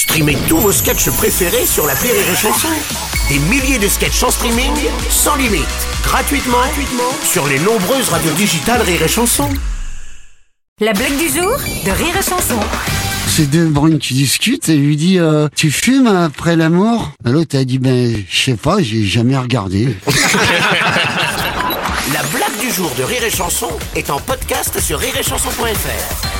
Streamez tous vos sketchs préférés sur la Rire et Chanson. Des milliers de sketchs en streaming, sans limite, gratuitement, gratuitement sur les nombreuses radios digitales Rire et Chanson. La blague du jour de Rire et Chanson. C'est deux brunes qui discutent et lui dit euh, Tu fumes après l'amour? L'autre a dit Ben, je sais pas, j'ai jamais regardé. La blague du jour de Rire et Chanson est en podcast sur rireetchanson.fr.